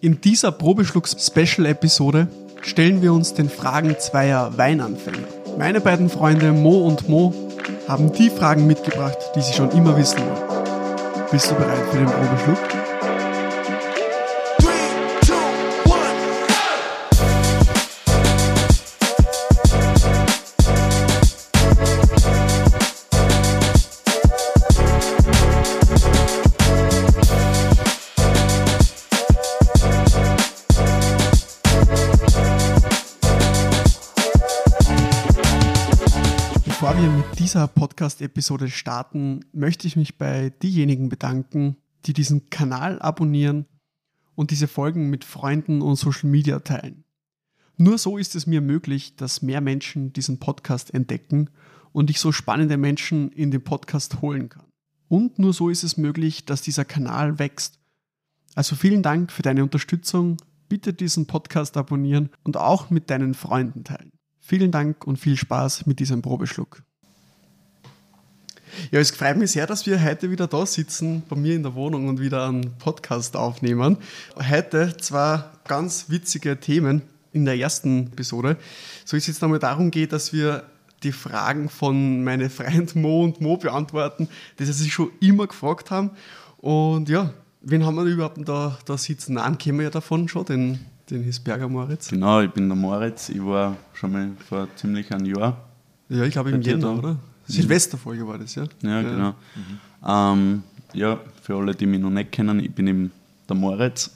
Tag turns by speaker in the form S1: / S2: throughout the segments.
S1: In dieser Probeschlucks-Special-Episode stellen wir uns den Fragen zweier Weinanfänger. Meine beiden Freunde Mo und Mo haben die Fragen mitgebracht, die sie schon immer wissen wollen. Bist du bereit für den Probeschluck? Podcast-Episode starten, möchte ich mich bei diejenigen bedanken, die diesen Kanal abonnieren und diese Folgen mit Freunden und Social Media teilen. Nur so ist es mir möglich, dass mehr Menschen diesen Podcast entdecken und ich so spannende Menschen in den Podcast holen kann. Und nur so ist es möglich, dass dieser Kanal wächst. Also vielen Dank für deine Unterstützung. Bitte diesen Podcast abonnieren und auch mit deinen Freunden teilen. Vielen Dank und viel Spaß mit diesem Probeschluck. Ja, es freut mich sehr, dass wir heute wieder da sitzen, bei mir in der Wohnung und wieder einen Podcast aufnehmen. Heute zwei ganz witzige Themen in der ersten Episode. So ist jetzt einmal darum geht, dass wir die Fragen von meinen Freunden Mo und Mo beantworten, die sie sich schon immer gefragt haben. Und ja, wen haben wir überhaupt da, da sitzen? Einen kennen wir ja davon schon, den, den Hisberger Moritz.
S2: Genau, ich bin der Moritz. Ich war schon mal vor ziemlich einem Jahr.
S1: Ja, ich glaube im Jänner, oder? Silvesterfolge war das, ja?
S2: Ja, genau. Ähm, ja, für alle, die mich noch nicht kennen, ich bin eben der Moritz.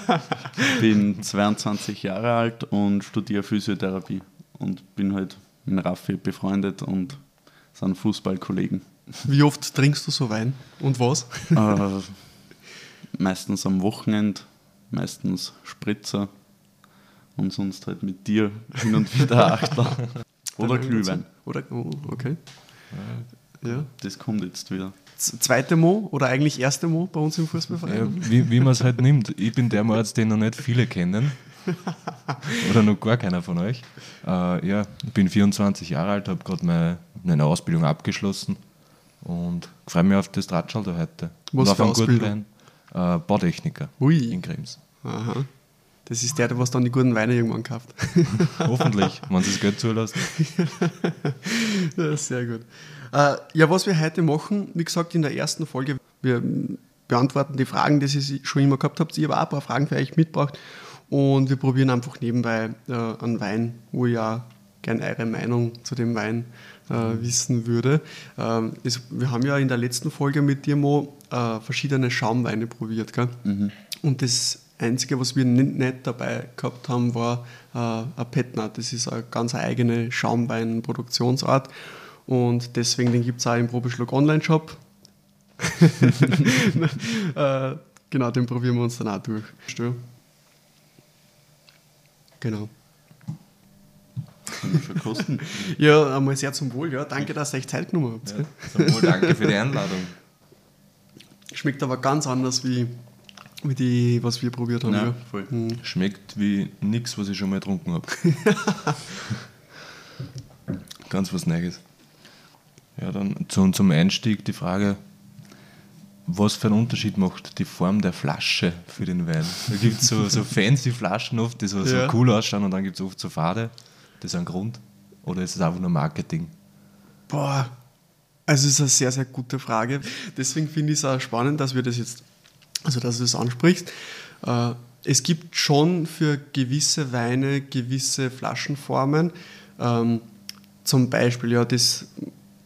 S2: bin 22 Jahre alt und studiere Physiotherapie. Und bin halt mit Raffi befreundet und sind Fußballkollegen.
S1: Wie oft trinkst du so Wein? Und was?
S2: äh, meistens am Wochenende, meistens Spritzer und sonst halt mit dir hin und wieder Achter. Oder Glühwein.
S1: Oder, oh, okay. Ja.
S2: Das kommt jetzt wieder.
S1: Zweite Mo oder eigentlich erste Mo bei uns im
S3: Ja,
S1: Fußballverein?
S3: wie wie man es halt nimmt. Ich bin der Moritz, den noch nicht viele kennen. Oder noch gar keiner von euch. Äh, ja, ich bin 24 Jahre alt, habe gerade meine, meine Ausbildung abgeschlossen und freue mich auf das Drahtschall da heute.
S1: Was
S3: und auf
S1: für
S3: einen guten
S1: Ausbildung?
S3: Wein. Äh, Bautechniker
S1: Ui.
S3: in Krems.
S1: Aha. Das ist der, der was dann die guten Weine irgendwann kauft.
S3: Hoffentlich, wenn sie das Geld zulässt.
S1: sehr gut. Äh, ja, was wir heute machen, wie gesagt, in der ersten Folge, wir beantworten die Fragen, die ihr schon immer gehabt habt. Ich habe auch ein paar Fragen für euch mitgebracht und wir probieren einfach nebenbei äh, einen Wein, wo ich ja gerne eure Meinung zu dem Wein äh, wissen würde. Ähm, es, wir haben ja in der letzten Folge mit dir, Mo, äh, verschiedene Schaumweine probiert. Gell? Und das Einzige, was wir nicht, nicht dabei gehabt haben, war äh, ein Petnat. Das ist eine ganz eigene Schaumweinproduktionsart. Und deswegen, den gibt es auch im Probeschluck Online-Shop. äh, genau, den probieren wir uns dann auch durch. Genau.
S2: Kann man schon kosten.
S1: Ja, einmal sehr zum Wohl. Ja, danke, dass ihr euch Zeit genommen habt. gell?
S3: Zum Wohl, danke für die Einladung.
S1: Schmeckt aber ganz anders wie, wie die, was wir probiert haben.
S2: Ja,
S1: Ja,
S2: voll.
S1: Hm.
S3: Schmeckt wie nichts, was ich schon mal getrunken habe. Ganz was Neues. Ja, dann zum, zum Einstieg die Frage, was für einen Unterschied macht die Form der Flasche für den Wein? Da gibt es so, so fancy Flaschen oft, die so, so
S1: Ja.
S3: cool ausschauen und dann gibt es oft so Fade. Das ist ein Grund? Oder ist es einfach nur Marketing?
S1: Boah, also es ist eine sehr, sehr gute Frage. Deswegen finde ich es auch spannend, dass wir das jetzt, also dass du das ansprichst. Äh, es gibt schon für gewisse Weine gewisse Flaschenformen. Ähm, zum Beispiel, ja, das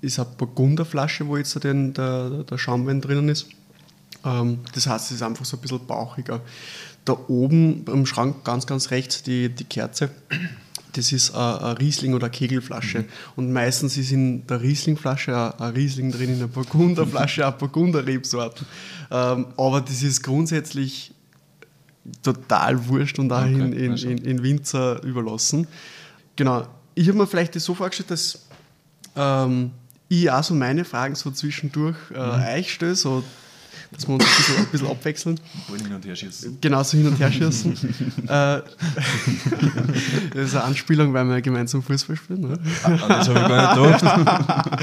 S1: ist eine Burgunderflasche, wo jetzt den, der, der Schaumwein drinnen ist. Ähm, das heißt, es ist einfach so ein bisschen bauchiger. Da oben am Schrank ganz, ganz rechts die, die Kerze, das ist ein, ein Riesling oder eine Kegelflasche. Und meistens ist in der Rieslingflasche ein, ein Riesling drin, in der Burgunderflasche eine Burgunderrebsorten. Ähm, aber das ist grundsätzlich total wurscht und auch
S3: Okay,
S1: in, in, in, in Winzer überlassen. Genau. Ich habe mir vielleicht das so vorgestellt, dass ähm, ich auch so meine Fragen so zwischendurch äh, euch stelle, so, dass wir uns ein bisschen, ein bisschen abwechseln.
S3: Wollen hin und her schießen.
S1: Genauso hin und her schießen. äh, das ist eine Anspielung, weil wir gemeinsam Fußball spielen. Ne?
S3: Ah, das habe ich gar nicht gedacht.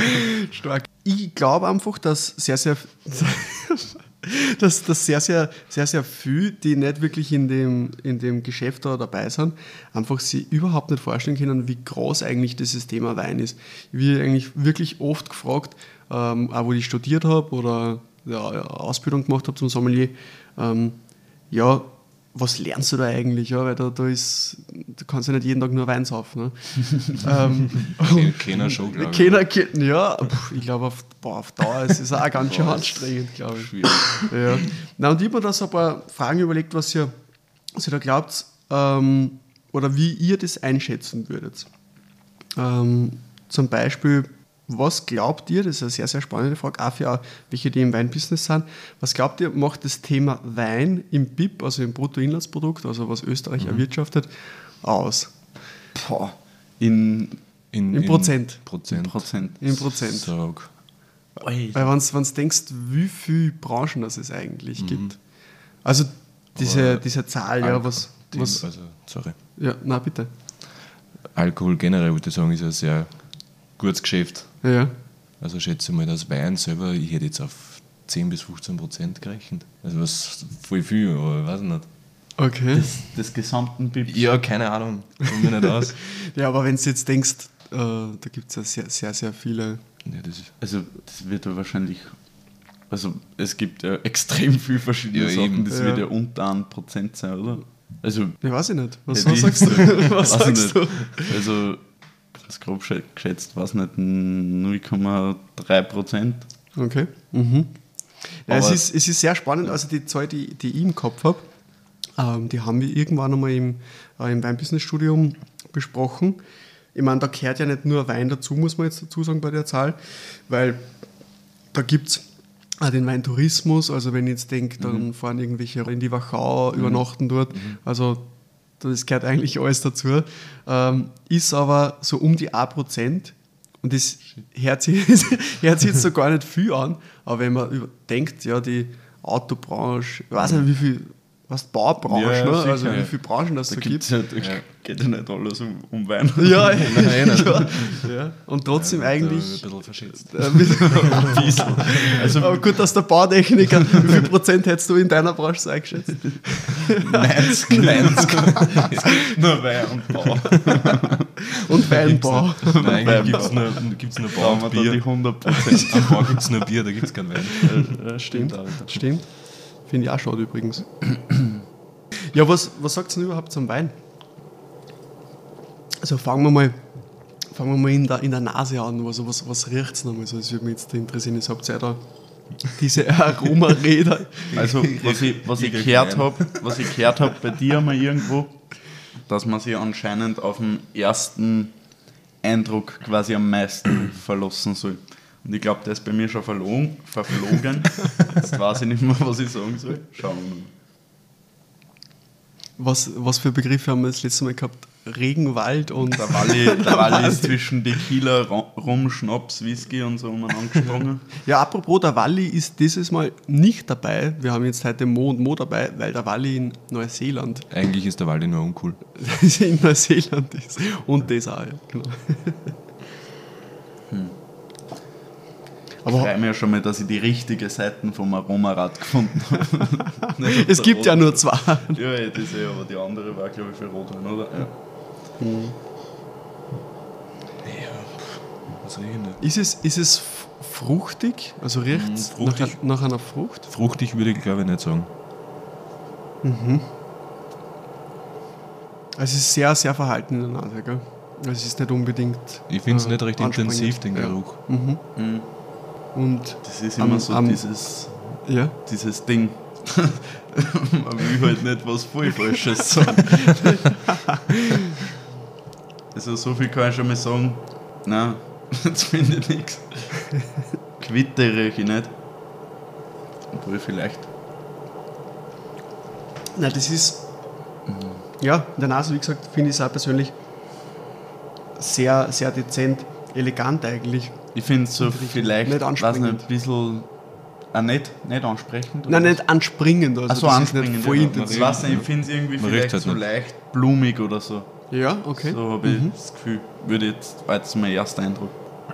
S1: Stark. Ich glaube einfach, dass sehr, sehr, dass, dass sehr, sehr, sehr, sehr viel, die nicht wirklich in dem, in dem Geschäft da dabei sind, einfach sie überhaupt nicht vorstellen können, wie groß eigentlich dieses Thema Wein ist. Ich werde eigentlich wirklich oft gefragt, ähm, auch wo ich studiert habe oder Ausbildung gemacht habe zum Sommelier, ähm, ja, was lernst du da eigentlich? Ja, weil da, da ist, du kannst ja nicht jeden Tag nur Wein saufen. Ne? ähm,
S3: Keiner schon, glaube ich.
S1: keiner, ke- ja, pf, ich glaube, auf, boah, auf Dauer ist es auch ganz schön anstrengend, glaube ich.
S3: Schwierig.
S1: Ja. Na, und ich habe mir da so ein paar Fragen überlegt, was ihr, was ihr da glaubt ähm, oder wie ihr das einschätzen würdet. Ähm, zum Beispiel, was glaubt ihr, das ist eine sehr, sehr spannende Frage, auch für welche, die im Weinbusiness sind, was glaubt ihr, macht das Thema Wein im BIP, also im Bruttoinlandsprodukt, also was Österreich erwirtschaftet, aus?
S2: Boah, in,
S3: In,
S1: In Prozent.
S3: Prozent.
S2: Prozent.
S1: In Prozent.
S3: Sag.
S1: Weil wenn du denkst, wie viele Branchen das es eigentlich gibt. Also diese,
S3: Aber
S1: diese Zahl, ja, was, was
S3: Also, sorry.
S1: ja, na bitte.
S3: Alkohol generell, würde ich sagen, ist ein sehr gutes Geschäft.
S1: Ja.
S3: Also schätze mal, das Wein selber, ich hätte jetzt auf 10 bis 15 Prozent gerechnet. Also was voll viel, aber ich weiß nicht.
S1: Okay.
S2: Des, des gesamten BIP.
S3: Ja, keine Ahnung. Kommt mir nicht aus.
S1: Ja, aber wenn du jetzt denkst, äh, da gibt es ja sehr, sehr, sehr viele.
S3: Ja, das ist,
S2: Also, das wird ja wahrscheinlich. Also, es gibt ja extrem viel verschiedene
S3: Ja,
S2: Sachen.
S3: eben.
S2: Das
S1: Ja.
S2: wird ja unter einem Prozent sein, oder? Also,
S1: Ja, weiß ich nicht. Was,
S2: Ja,
S1: was sagst du? Was
S2: weiß ich
S1: sagst
S2: nicht.
S1: du?
S2: Also, ganz grob schä- geschätzt, was nicht, 0,3 Prozent.
S1: Okay. Mhm. Ja, es, ist, es ist sehr spannend. Also die Zahl, die, die ich im Kopf habe, ähm, die haben wir irgendwann einmal im, äh, im Weinbusiness-Studium besprochen. Ich meine, da gehört ja nicht nur Wein dazu, muss man jetzt dazu sagen bei der Zahl, weil da gibt es auch den Weintourismus. Also wenn ich jetzt denke, dann fahren irgendwelche in die Wachau, übernachten dort. Also das gehört eigentlich alles dazu. Ähm, ist aber so um die 1%. Und das hört sich, hört sich jetzt so gar nicht viel an. Aber wenn man denkt, ja, die Autobranche, ich weiß nicht, wie viel, was Baubranche,
S2: Ja, ja,
S1: ne? also wie
S2: ja.
S1: viele Branchen das
S2: Da gibt's
S1: gibt.
S2: ja, da geht ja nicht alles um, um Wein.
S1: Ja, ja, ja. Und trotzdem
S3: Ja,
S1: eigentlich.
S3: Ein bisschen verschätzt.
S1: Äh, mit-
S2: Also,
S1: Aber gut, dass der Bautechniker, wie viel Prozent hättest du in deiner Branche so eingeschätzt?
S2: 90, 90. Nur Wein und Bau.
S1: Und Weinbau.
S3: Nein,
S2: Beim
S3: gibt es nur, gibt's nur
S2: Da
S3: Bau und
S2: da die
S3: Bier.
S2: 100 Prozent.
S3: Am Bau gibt es nur Bier, da gibt es keinen Wein.
S1: Stimmt, stimmt. Finde ich auch schade übrigens. Ja, was, was sagt ihr denn überhaupt zum Wein? Also fangen wir mal, fangen wir mal in, der, in der Nase an. Also was, was riecht es nochmal so? Das würde mich jetzt interessieren. Jetzt habt ihr ja da diese Aromaräder.
S2: Also, was ich, was ich gehört habe, was ich gehört habe bei dir mal irgendwo, dass man sich anscheinend auf den ersten Eindruck quasi am meisten verlassen soll. Und ich glaube, der ist bei mir schon verlogen, verflogen. Jetzt weiß ich nicht mehr, was ich sagen soll. Schauen wir mal.
S1: Was, was für Begriffe haben wir das letzte Mal gehabt? Regenwald und
S2: Der Walli, der Walli ist zwischen Tequila, Rum, Schnaps, Whisky und so umeinander gesprungen.
S1: Ja, apropos, der Walli ist dieses Mal nicht dabei. Wir haben jetzt heute Mo und Mo dabei, weil der Walli in Neuseeland,
S3: Eigentlich ist der Wald nur uncool.
S1: in Neuseeland ist. Und das auch, ja, genau.
S2: Ich
S1: Aber
S2: freue mich ja schon mal, dass ich die richtige Seite vom Aromarad gefunden habe.
S1: Es gibt ja nur zwei.
S2: Ja, ja, das eh, aber die andere war, glaube ich, für Rotwein, oder? Ja.
S3: Was riechen da?
S1: Ist es, ist es fruchtig? Also riecht es
S3: fruchtig.
S1: nach, nach einer Frucht?
S3: Fruchtig würde ich glaube ich nicht sagen.
S1: Also es ist sehr, sehr verhalten in der Nase, gell? Also Es ist nicht unbedingt.
S3: Ich finde es
S1: äh,
S3: nicht recht intensiv, den
S1: Ja.
S3: Geruch.
S1: Mhm.
S2: Mhm.
S1: Und
S2: Das ist
S1: Am-
S2: immer so
S1: am-
S2: dieses,
S1: ja,
S2: dieses Ding. Man will halt nicht was voll Falsches sagen. also so viel kann ich schon mal sagen. Nein, jetzt finde ich nichts. Quitte rieche ich nicht. Obwohl vielleicht.
S1: na, das ist. Ja, in der Nase, wie gesagt, finde ich es auch persönlich sehr, sehr dezent, elegant eigentlich.
S2: Ich finde es so vielleicht,
S1: nicht
S2: weiß nicht, ein bisschen. Ah, nicht, nicht ansprechend?
S1: Nein, nicht anspringend. Also
S2: Ach so,
S1: das
S2: anspringend.
S1: Ist nicht voll
S2: ja.
S1: intensiv.
S2: Ich weiß nicht, ich finde es irgendwie
S3: Man
S2: vielleicht
S3: halt
S2: so
S3: nicht.
S2: leicht blumig oder so.
S1: Ja, okay.
S2: So habe ich das Gefühl. Würde jetzt, war jetzt mein erster Eindruck.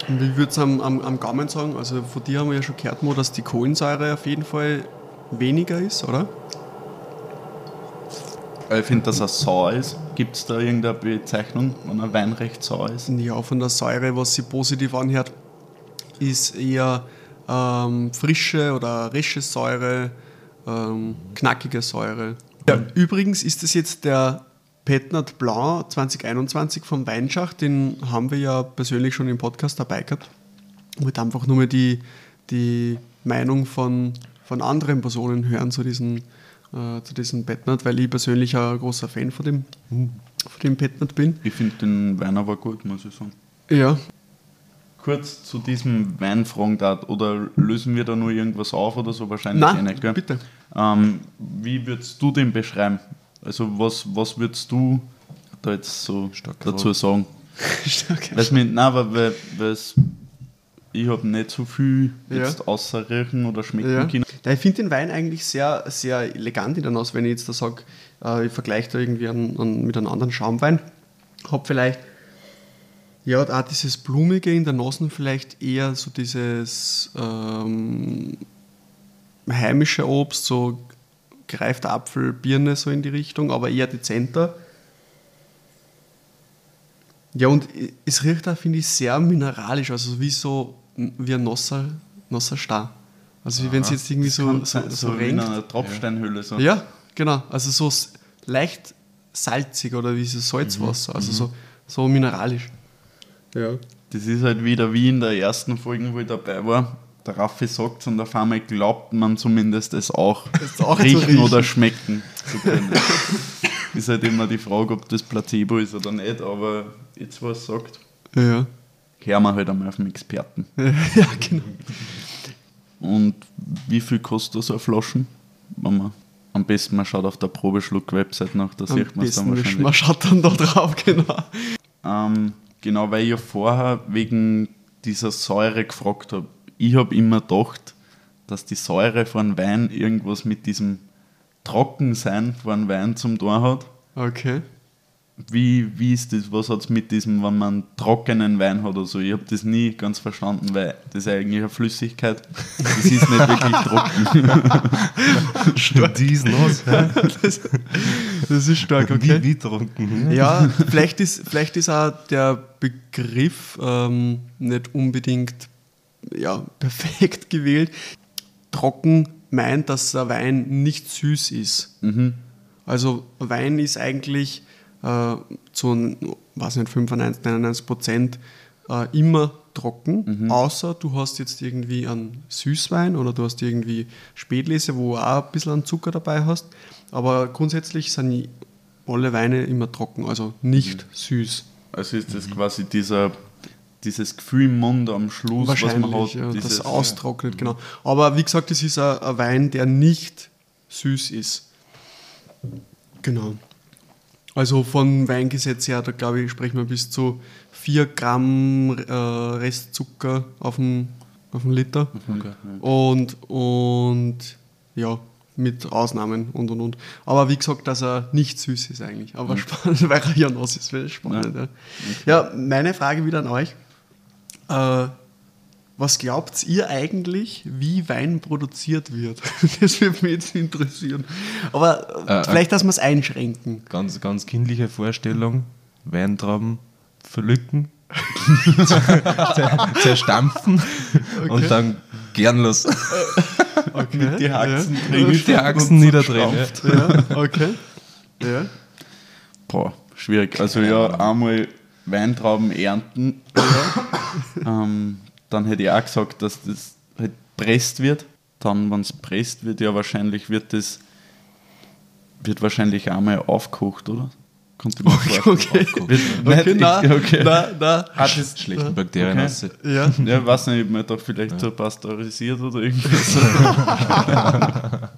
S1: Und wie würde es am, am, am Gaumen sagen? Also von dir haben wir ja schon gehört, Mo, dass die Kohlensäure auf jeden Fall weniger ist, oder?
S2: Ich finde, dass er sauer ist. Gibt es da irgendeine Bezeichnung, wenn ein Wein recht sauer ist?
S1: Ja, von der Säure, was sich positiv anhört, ist eher ähm, frische oder resche Säure, ähm, knackige Säure. Ja, übrigens ist das jetzt der Petnat Blanc 2021 vom Weinschacht, den haben wir ja persönlich schon im Podcast dabei gehabt. Ich wollte einfach nur mal die, die Meinung von, von anderen Personen hören zu diesen, äh, zu diesem Petnat, weil ich persönlich ein großer Fan von dem, von dem Petnat bin.
S2: Ich finde den Wein aber gut, muss ich sagen.
S1: Ja,
S2: Kurz zu diesem Wein fragen darf, oder lösen wir da nur irgendwas auf oder so? Wahrscheinlich
S1: Nein,
S2: eh nicht, gell?
S1: bitte.
S2: Ähm, wie würdest du den beschreiben? Also was, was würdest du da jetzt so
S3: Starke
S2: dazu sagen?
S1: Stark.
S2: Mir, nein, weil, weil, weil's, ich habe nicht so viel
S1: Ja.
S2: jetzt außer riechen oder schmecken
S1: Ja.
S2: können.
S1: Ja, ich finde den Wein eigentlich sehr, sehr elegant in der Nase, wenn ich jetzt da sage, äh, ich vergleiche da irgendwie an, an, mit einem anderen Schaumwein. Hab vielleicht, ja, auch dieses Blumige in der Nase vielleicht eher so dieses ähm, heimische Obst, so gereifter Apfel, Birne, so in die Richtung, aber eher dezenter. Ja, und es riecht auch, finde ich, sehr mineralisch, also wie so wie ein nasser, nasser Star. Also wie wenn es jetzt irgendwie so, so,
S2: sein,
S1: so,
S2: wie in
S1: renkt.
S2: einer Tropfsteinhöhle. So.
S1: Ja, genau. Also so leicht salzig oder wie so Salzwasser, also so, so mineralisch. Ja.
S2: Das ist halt wieder wie in der ersten Folge, wo ich dabei war. Der Raffi sagt und auf einmal glaubt man zumindest es auch,
S1: Es auch
S2: riechen,
S1: riechen.
S2: oder schmecken zu können. ist halt immer die Frage, ob das Placebo ist oder nicht, aber jetzt, was sagt,
S1: Ja.
S2: hören wir halt einmal auf den Experten.
S1: ja, genau.
S2: Und wie viel kostet so eine Flaschen? Wenn man, am besten man schaut auf der Probeschluck-Website nach, da
S1: Am
S2: sieht man es dann wahrscheinlich.
S1: man schaut dann da drauf, genau.
S2: Ähm, genau, weil ich ja vorher wegen dieser Säure gefragt habe. Ich habe immer gedacht, dass die Säure von Wein irgendwas mit diesem Trockensein von Wein zum tun hat.
S1: Okay.
S2: Wie, wie ist das, was hat es mit diesem, wenn man trockenen Wein hat oder so? Ich habe das nie ganz verstanden, weil das ist eigentlich eine Flüssigkeit. Das ist nicht wirklich trocken.
S3: Die ist los. ja.
S1: Das, das ist stark,
S3: Wie,
S1: okay.
S3: wie trunken.
S1: Ja, vielleicht ist, vielleicht ist auch der Begriff ähm, nicht unbedingt ja, perfekt gewählt. Trocken meint, dass der Wein nicht süß ist.
S2: Mhm.
S1: Also Wein ist eigentlich äh, zu was nicht, 95, 99 Prozent äh, immer trocken, außer du hast jetzt irgendwie einen Süßwein oder du hast irgendwie Spätlese, wo du auch ein bisschen an Zucker dabei hast. Aber grundsätzlich sind alle Weine immer trocken, also nicht süß.
S2: Also ist das quasi dieser, dieses Gefühl im Mund am Schluss, was man hat.
S1: ja,
S2: dieses,
S1: das austrocknet, genau. Aber wie gesagt, es ist ein, ein Wein, der nicht süß ist. Genau. Also von Weingesetz her, da glaube ich, sprechen wir bis zu 4 Gramm äh, Restzucker auf den, auf den Liter.
S3: Okay.
S1: Und, und ja, mit Ausnahmen und und und. Aber wie gesagt, dass er nicht süß ist eigentlich. Aber spannend, weil er ja nass ist, wäre spannend. Ja. ja, meine Frage wieder an euch. Äh, was glaubt ihr eigentlich, wie Wein produziert wird? Das würde mich jetzt interessieren. Aber äh,
S3: Äh,
S1: vielleicht, dass wir es einschränken.
S3: Ganz, ganz kindliche Vorstellung. Weintrauben pflücken, zerstampfen und dann gern los.
S1: Okay.
S2: Mit die Haxen
S1: ja.
S3: Mit die Achsen niederdrehen. Ja.
S1: ja, okay. Ja.
S2: Boah, schwierig. Also ja, einmal Weintrauben ernten. ähm, dann hätte ich auch gesagt, dass das halt presst wird. Dann, wenn es presst wird, ja wahrscheinlich wird das wird wahrscheinlich einmal aufgekocht, oder? Ich mir vorstellen.
S1: Okay.
S2: Wird,
S1: Okay, na,
S2: ich, okay.
S1: na.
S2: Hat es
S3: Schlechten Bakterien
S2: Okay.
S1: Ja.
S2: Ja, weiß nicht, ob man da vielleicht so pasteurisiert oder irgendwas.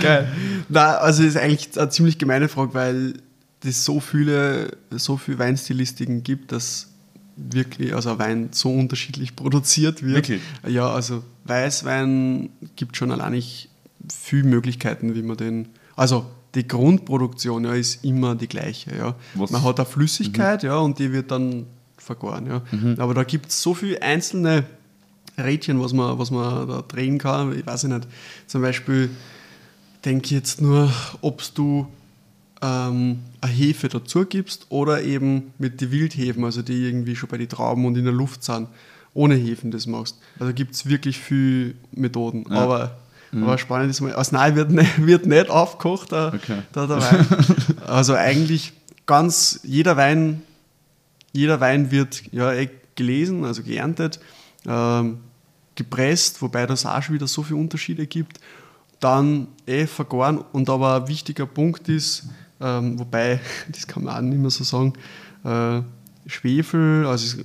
S1: Geil. Na, also das ist eigentlich eine ziemlich gemeine Frage, weil es so viele, so viele Weinstilistiken gibt, dass wirklich, also ein Wein so unterschiedlich produziert wird.
S2: Wirklich?
S1: Ja, also Weißwein gibt schon allein nicht viele Möglichkeiten, wie man den, also die Grundproduktion ja, ist immer die gleiche. Ja.
S2: Was-
S1: Man hat eine Flüssigkeit ja, und die wird dann vergoren. Ja. Aber da gibt es so viele einzelne Rädchen, was man, was man da drehen kann. Ich weiß nicht, zum Beispiel denke jetzt nur, ob du ähm, eine Hefe dazu gibst oder eben mit den Wildhefen, also die irgendwie schon bei den Trauben und in der Luft sind, ohne Hefen das machst. Also gibt es wirklich viele Methoden.
S2: Ja.
S1: Aber, aber spannend ist mal, aus Nein wird, ne, wird nicht aufgekocht, der,
S2: Okay.
S1: der, der Wein. Also eigentlich ganz, jeder Wein, jeder Wein wird ja eh gelesen, also geerntet, ähm, gepresst, wobei das auch schon wieder so viele Unterschiede gibt. Dann eh vergoren und aber ein wichtiger Punkt ist, ähm, wobei, das kann man auch nicht mehr so sagen, äh, Schwefel, also es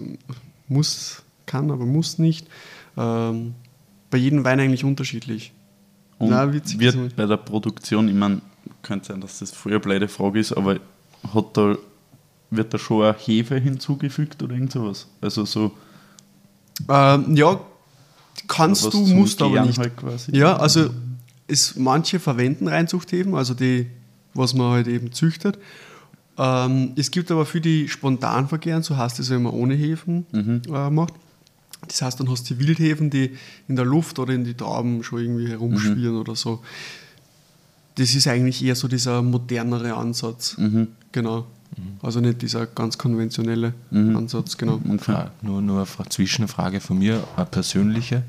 S1: muss, kann, aber muss nicht, ähm, bei jedem Wein eigentlich unterschiedlich.
S2: Und
S1: Na, witzig
S2: wird bei der Produktion, ich meine, könnte sein, dass das früher blöde Frage ist, aber hat da, wird da schon eine Hefe hinzugefügt oder irgend sowas? Also so
S1: Ähm, ja, kannst du, musst aber nicht.
S2: Halt.
S1: Ja, also es, manche verwenden Reinzuchthäfen, also die, was man halt eben züchtet. Ähm, es gibt aber für die Spontanverkehren, so heißt es, wenn man ohne Hefen äh, macht. Das heißt, dann hast du die Wildhefen, die in der Luft oder in die Trauben schon irgendwie herumschwirren oder so. Das ist eigentlich eher so dieser modernere Ansatz. Genau. Also nicht dieser ganz konventionelle Ansatz, genau.
S2: Und
S3: Fra nur, nur eine Fra Zwischenfrage von mir, eine persönliche.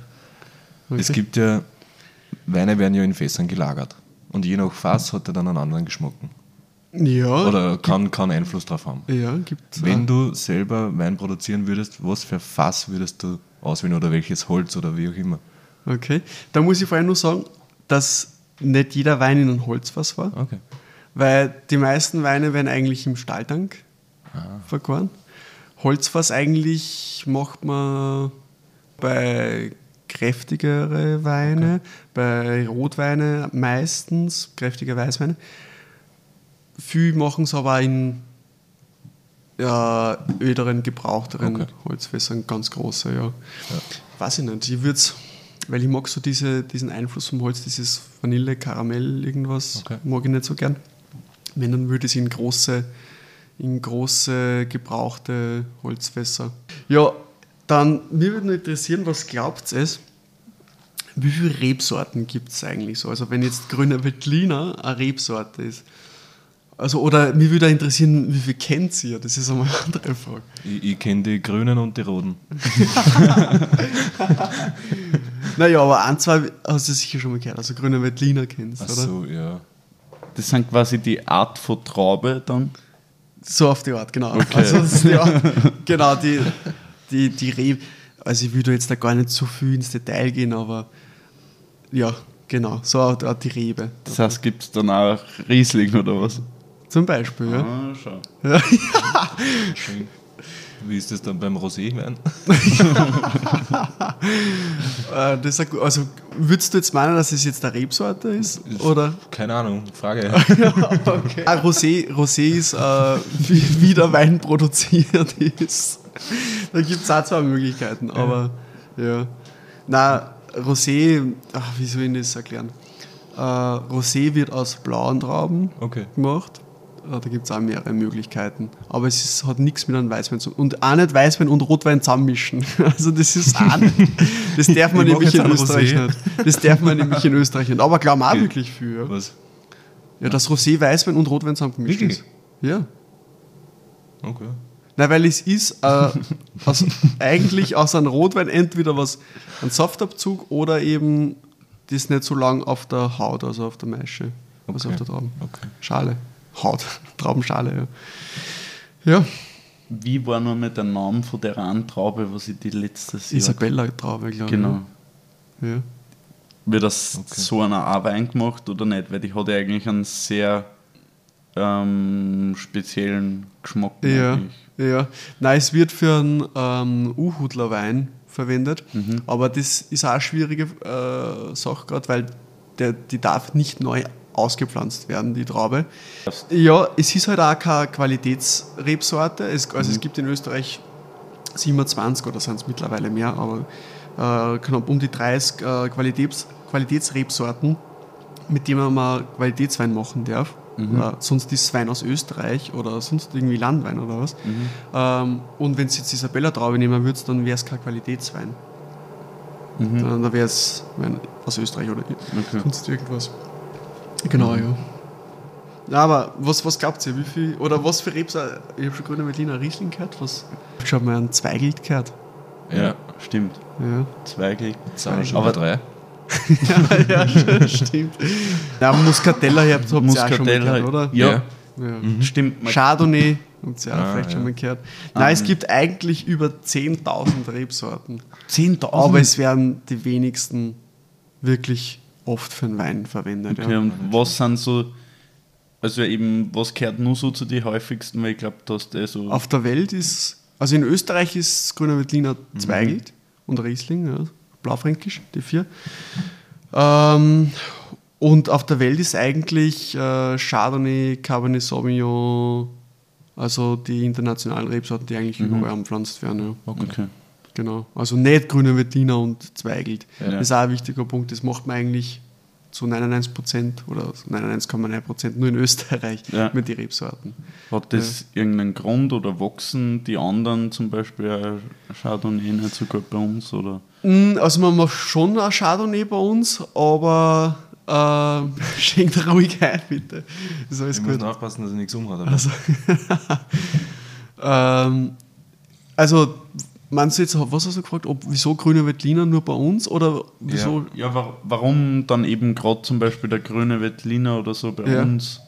S3: Es
S1: Okay.
S3: gibt ja, Weine werden ja in Fässern gelagert. Und je nach Fass hat er dann einen anderen Geschmack.
S1: Ja,
S3: Oder kann, kann Einfluss drauf haben.
S1: ja gibt
S3: Wenn du selber Wein produzieren würdest, was für Fass würdest du auswählen oder welches Holz oder wie auch immer?
S1: Okay, da muss ich vorher nur sagen, dass nicht jeder Wein in einem Holzfass war,
S3: Okay.
S1: weil die meisten Weine werden eigentlich im Stahltank vergoren. Holzfass eigentlich macht man bei kräftigere Weine, bei Rotweine meistens, kräftige Weißweine. Viele machen es aber in ja, öderen, gebrauchteren
S3: Okay.
S1: Holzfässern, ganz große, ja. Weiß ich nicht, ich würde weil ich mag so diese, diesen Einfluss vom Holz, dieses Vanille, Karamell, irgendwas,
S3: Okay.
S1: mag ich nicht so gern. Wenn, dann würde ich es in große, in große, gebrauchte Holzfässer. Ja, dann, mir würde interessieren, was glaubt ihr, wie viele Rebsorten gibt es eigentlich so? Also wenn jetzt grüner Veltliner eine Rebsorte ist. Also, oder mich würde interessieren, wie viel kennt ihr? Das ist einmal eine andere Frage.
S3: Ich, ich kenne die Grünen und die Roten.
S1: Naja, aber ein, zwei hast du sicher schon mal gehört. Also grüner Veltliner kennst,
S3: Ach
S1: oder?
S3: so, ja.
S2: das sind quasi die Art von Traube dann.
S1: So auf die Art, genau. Also das ist die Art, genau, die, die, die Rebe. Also ich will da jetzt da gar nicht so viel ins Detail gehen, aber ja, genau, so auf die Rebe.
S2: Das heißt, gibt es dann auch Riesling oder was?
S1: Zum Beispiel, ja.
S2: Ah, schau.
S3: Schön. Wie ist das dann beim Roséwein?
S1: Äh, das ist also würdest du jetzt meinen, dass es jetzt eine Rebsorte ist? Oder?
S3: Keine Ahnung, Frage.
S1: Ah, Rosé, Rosé ist, äh, wie, wie der Wein produziert ist. Da gibt es auch zwei Möglichkeiten, aber ja. Na, Rosé, ach, wie soll ich das erklären? Äh, Rosé wird aus blauen Trauben
S3: Okay.
S1: gemacht. Äh, Da gibt es auch mehrere Möglichkeiten. Aber es ist, hat nichts mit einem Weißwein zu tun. Und auch nicht Weißwein und Rotwein zusammenmischen. Also das ist auch nicht. Das darf man nämlich in Österreich
S3: Rosé.
S1: nicht. Das darf man nämlich in Österreich nicht. Aber glauben auch wirklich viel. Ja.
S3: Was?
S1: Ja, dass Rosé, Weißwein und Rotwein zusammengemischt ist. Ja.
S3: Okay.
S1: Nein, weil es ist äh, aus, eigentlich aus einem Rotwein entweder was, ein Saftabzug oder eben das nicht so lang auf der Haut, also auf der Maische, also
S3: Okay.
S1: auf der Trauben.
S3: Okay.
S1: Schale. Haut, Traubenschale, ja. Ja,
S2: Wie war noch mit der Name von der einen Traube, was ich die letztes Jahr...
S1: Isabella-Traube, glaube
S2: Genau.
S1: ich. Ja.
S2: Wird das
S3: Okay.
S2: so einer auch Wein gemacht oder nicht? Weil die hat ja eigentlich einen sehr ähm, speziellen Geschmack.
S1: Ja,
S2: eigentlich.
S1: ja. Nein, es wird für einen ähm, Uhudler-Wein verwendet,
S2: Mhm.
S1: aber das ist auch eine schwierige äh, Sache gerade, weil der, die darf nicht neu ausgepflanzt werden, die Traube. Ja, es ist halt auch keine Qualitätsrebsorte. Es, also es gibt in Österreich 27 oder sind es mittlerweile mehr, aber äh, knapp um die 30 äh, Qualitäts, Qualitätsrebsorten, mit denen man mal Qualitätswein machen darf. Oder sonst ist es Wein aus Österreich oder sonst irgendwie Landwein oder was. Ähm, und wenn es jetzt Isabella-Traube nehmen würdest, dann wäre es kein Qualitätswein. Dann, dann wäre es aus Österreich oder
S2: Okay.
S1: sonst irgendwas. Genau, ja. Ja, aber was, was glaubt ihr, wie viel, oder was für Rebsorten, ich habe schon Grüner Veltliner Riesling gehört, was, ich habe mal einen Zweigelt gehört.
S2: Ja, stimmt.
S1: Ja.
S2: Zweigel.
S3: Sind wir schon
S2: Aber-
S3: drei?
S1: Ja, ja, stimmt. Ja, Muscatella habt ihr auch schon mal
S2: Muscatella,
S1: gehört, oder?
S2: Ja,
S1: Ja.
S2: stimmt. Man-
S1: Chardonnay, habt ihr auch
S3: Ah,
S1: vielleicht schon mal gehört. Nein, es gibt eigentlich über 10.000 Rebsorten.
S2: 10.000.
S1: Aber es werden die wenigsten wirklich oft für einen Wein verwendet.
S2: Okay,
S1: Ja.
S2: und was sind so, also eben, was gehört nur so zu den häufigsten, weil ich glaube, dass der so.
S1: Auf der Welt ist, also in Österreich ist Grüner Veltliner Zweigelt und Riesling, ja, Blaufränkisch, die vier. Ähm, und auf der Welt ist eigentlich äh, Chardonnay, Cabernet Sauvignon, also die internationalen Rebsorten, die eigentlich überall anpflanzt werden. Ja.
S2: okay.
S1: Genau. Also nicht Grüner Veltliner und Zweigelt.
S2: Ja.
S1: Das ist auch ein wichtiger Punkt. Das macht man eigentlich zu 99 Prozent oder 99,9 Prozent nur in Österreich
S2: Ja.
S1: mit den Rebsorten.
S2: Hat das irgendeinen Grund oder wachsen die anderen zum Beispiel Chardonnay nicht so gut bei uns? Oder?
S1: Mm, Also man macht schon ein Chardonnay bei uns, aber äh, schenkt ruhig ein, bitte. Ist alles
S3: Ich muss
S1: gut.
S3: nur aufpassen, dass er nichts umhat.
S1: Also, ähm, also meinst du jetzt, was hast du gefragt, ob wieso grüne Veltliner nur bei uns oder wieso?
S2: Ja, wa warum dann eben gerade zum Beispiel der grüne Veltliner oder so bei
S1: Ja.
S2: uns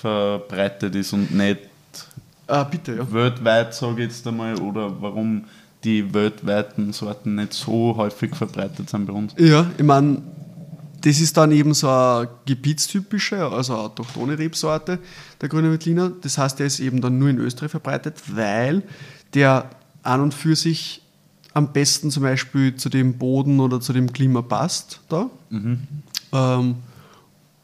S2: verbreitet ist und nicht
S1: Ah, bitte, ja.
S2: weltweit, sage ich jetzt einmal, oder warum die weltweiten Sorten nicht so häufig verbreitet sind bei uns?
S1: Ja, ich meine, das ist dann eben so eine gebietstypische, also eine autochthone Rebsorte, der grüne Veltliner. Das heißt, der ist eben dann nur in Österreich verbreitet, weil der an und für sich am besten zum Beispiel zu dem Boden oder zu dem Klima passt da. Ähm,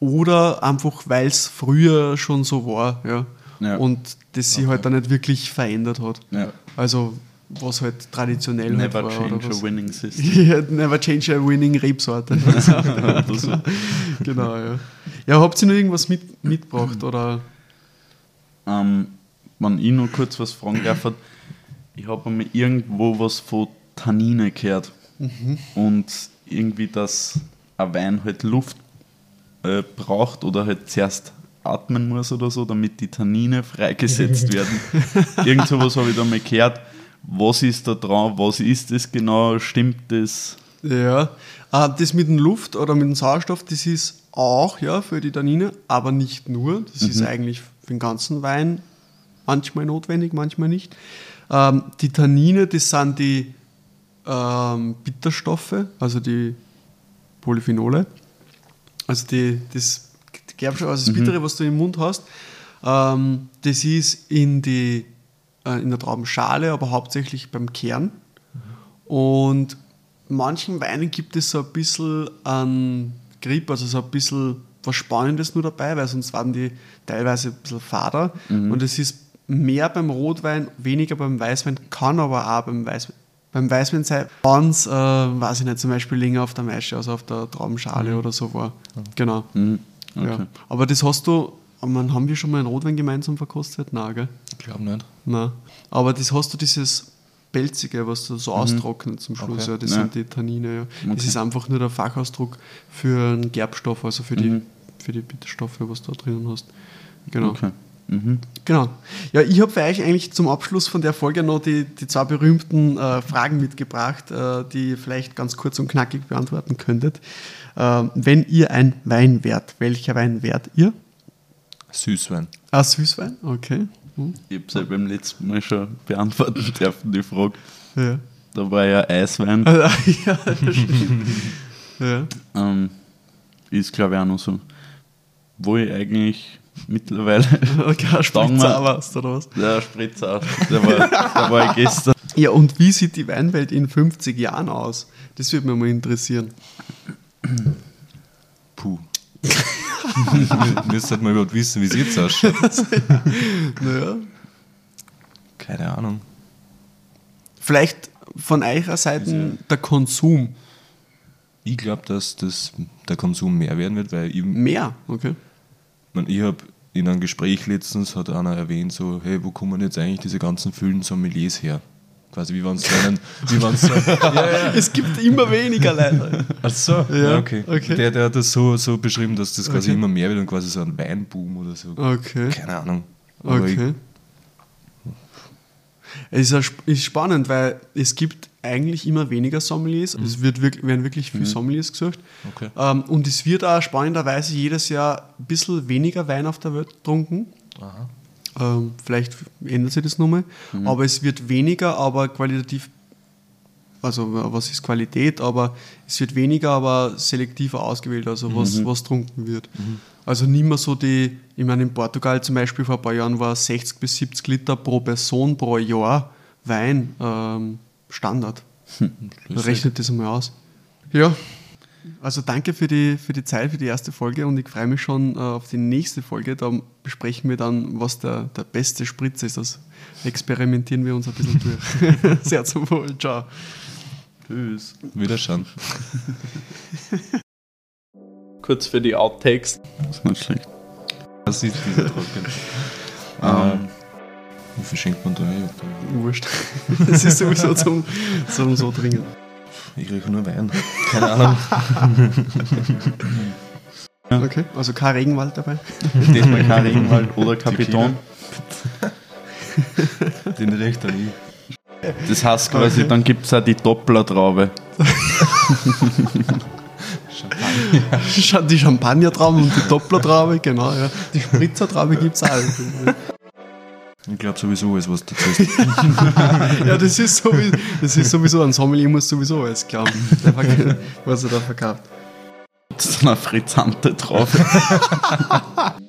S1: oder einfach, weil es früher schon so war. Ja.
S2: Ja.
S1: Und das sich halt dann nicht wirklich verändert hat.
S2: Ja.
S1: Also was halt traditionell halt
S2: Never
S1: war.
S2: change
S1: oder was.
S2: a winning system.
S1: Never change a winning Rebsorte. genau, ja. Ja, habt ihr noch irgendwas mit, mitgebracht? Oder?
S2: Ähm, wenn ich noch kurz was fragen darf, ich habe einmal irgendwo was von Tannine gehört. Und irgendwie, dass ein Wein halt Luft äh, braucht oder halt zuerst atmen muss oder so, damit die Tannine freigesetzt werden. Irgend sowas habe ich da mal gehört. Was ist da dran? Was ist das genau? Stimmt das?
S1: Ja. Ah, das mit dem Luft oder mit dem Sauerstoff, das ist auch ja, für die Tannine, aber nicht nur. Das ist eigentlich für den ganzen Wein manchmal notwendig, manchmal nicht. Ähm, die Tannine, das sind die ähm, Bitterstoffe, also die Polyphenole. Also die, das Gerbstoff, also das Bittere, was du im Mund hast, ähm, das ist in, die, äh, in der Traubenschale, aber hauptsächlich beim Kern. Und manchen Weinen gibt es so ein bisschen an Grip, also so ein bisschen was Spannendes nur dabei, weil sonst waren die teilweise ein bisschen fader. Und es ist mehr beim Rotwein, weniger beim Weißwein, kann aber auch beim Weißwein. Beim Weißwein sein, es, äh, weiß ich nicht, zum Beispiel länger auf der Maische, also auf der Traubenschale oder so war. Genau.
S2: Mhm.
S1: Ja.
S2: Okay.
S1: Aber das hast du, man, haben wir schon mal einen Rotwein gemeinsam verkostet? Nein, gell?
S3: Ich glaube nicht.
S1: Nein. Aber das hast du dieses Pelzige, was du so austrocknet zum Schluss.
S3: Okay.
S1: Ja, das
S2: Ja.
S1: sind die Tannine. Ja. Das
S2: Okay.
S1: ist einfach nur der Fachausdruck für einen Gerbstoff, also für die,
S2: Mhm.
S1: für die Bitterstoffe, was du da drinnen hast. Genau.
S2: Okay. Mhm.
S1: Genau. Ja, ich habe für euch eigentlich zum Abschluss von der Folge noch die, die zwei berühmten äh, Fragen mitgebracht, äh, die ihr vielleicht ganz kurz und knackig beantworten könntet. Ähm, wenn ihr ein Wein wärt, welcher Wein wärt ihr?
S3: Süßwein.
S1: Ah, Süßwein? Okay. Hm.
S2: Ich habe es ja beim letzten Mal schon beantworten dürfen, die Frage.
S1: Ja.
S2: Da war ja Eiswein.
S1: ja, das stimmt. ja.
S2: Ähm, ist glaube ich auch noch so. Wo ich eigentlich mittlerweile.
S1: Okay, Spritzer warst oder was?
S2: Der Spritzer, der war, der war ich gestern.
S1: Ja, und wie sieht die Weinwelt in 50 Jahren aus? Das würde mich mal interessieren.
S3: Puh. Ihr müsst halt mal überhaupt wissen, wie es jetzt ausschaut.
S1: Naja.
S3: Keine Ahnung.
S1: Vielleicht von eurer Seite der Konsum.
S3: Ich glaube, dass das, der Konsum mehr werden wird, weil ich,
S1: Mehr, okay.
S3: man, ich habe in einem Gespräch letztens hat einer erwähnt, so, hey, wo kommen jetzt eigentlich diese ganzen Füllen Sommeliers her? Quasi, wie wenn es so einen, wie so, ja, ja.
S1: Es gibt immer weniger leider.
S3: Ach so,
S1: Ja,
S3: ja, okay.
S1: okay.
S3: Der, der hat das so, so beschrieben, dass das quasi
S1: Okay.
S3: immer mehr wird und quasi so ein Weinboom oder so.
S1: Okay.
S3: Keine Ahnung. Aber
S1: Okay. Es ist, ist spannend, weil es gibt eigentlich immer weniger Sommeliers. Es wird werden wirklich viele Sommeliers gesucht.
S3: Okay.
S1: Ähm, und es wird auch spannenderweise jedes Jahr ein bisschen weniger Wein auf der Welt getrunken. Ähm, vielleicht ändert sich das nochmal. Aber es wird weniger, aber qualitativ, also was ist Qualität, aber es wird weniger, aber selektiver ausgewählt, also was, was trunken wird. Also nicht mehr so die, ich meine in Portugal zum Beispiel vor ein paar Jahren war 60 bis 70 Liter pro Person pro Jahr Wein ähm, Standard. Rechnet das einmal aus. Ja, also danke für die, für die Zeit, für die erste Folge und ich freue mich schon äh, auf die nächste Folge. Da besprechen wir dann, was der, der beste Spritz ist. Das experimentieren wir uns ein bisschen durch. Sehr zum Wohl. Ciao.
S2: Tschüss.
S3: Wiederschauen.
S2: Kurz für die Outtakes. Das ist nicht schlecht.
S3: Das ist dieser Trocken. ähm, wie viel schenkt man da ein?
S1: Wurscht. Das ist sowieso zum, zum so dringend.
S3: Ich rieche nur Wein. Keine Ahnung.
S1: Okay, also kein Regenwald dabei.
S2: Diesmal kein Regenwald oder Kapiton.
S3: Den riecht er nie.
S2: Das heißt quasi, dann gibt es auch die Dopplertraube.
S1: Scha- Die Champagnertraube und die Dopplertraube, genau. Ja. Die Spritzertraube gibt es auch.
S3: Ich glaube sowieso alles, was dazu ist.
S1: Ja, das ist, sowieso, das ist sowieso ein Sommelier, muss sowieso alles glauben, was er da verkauft.
S2: Das ist eine frizzante Traube.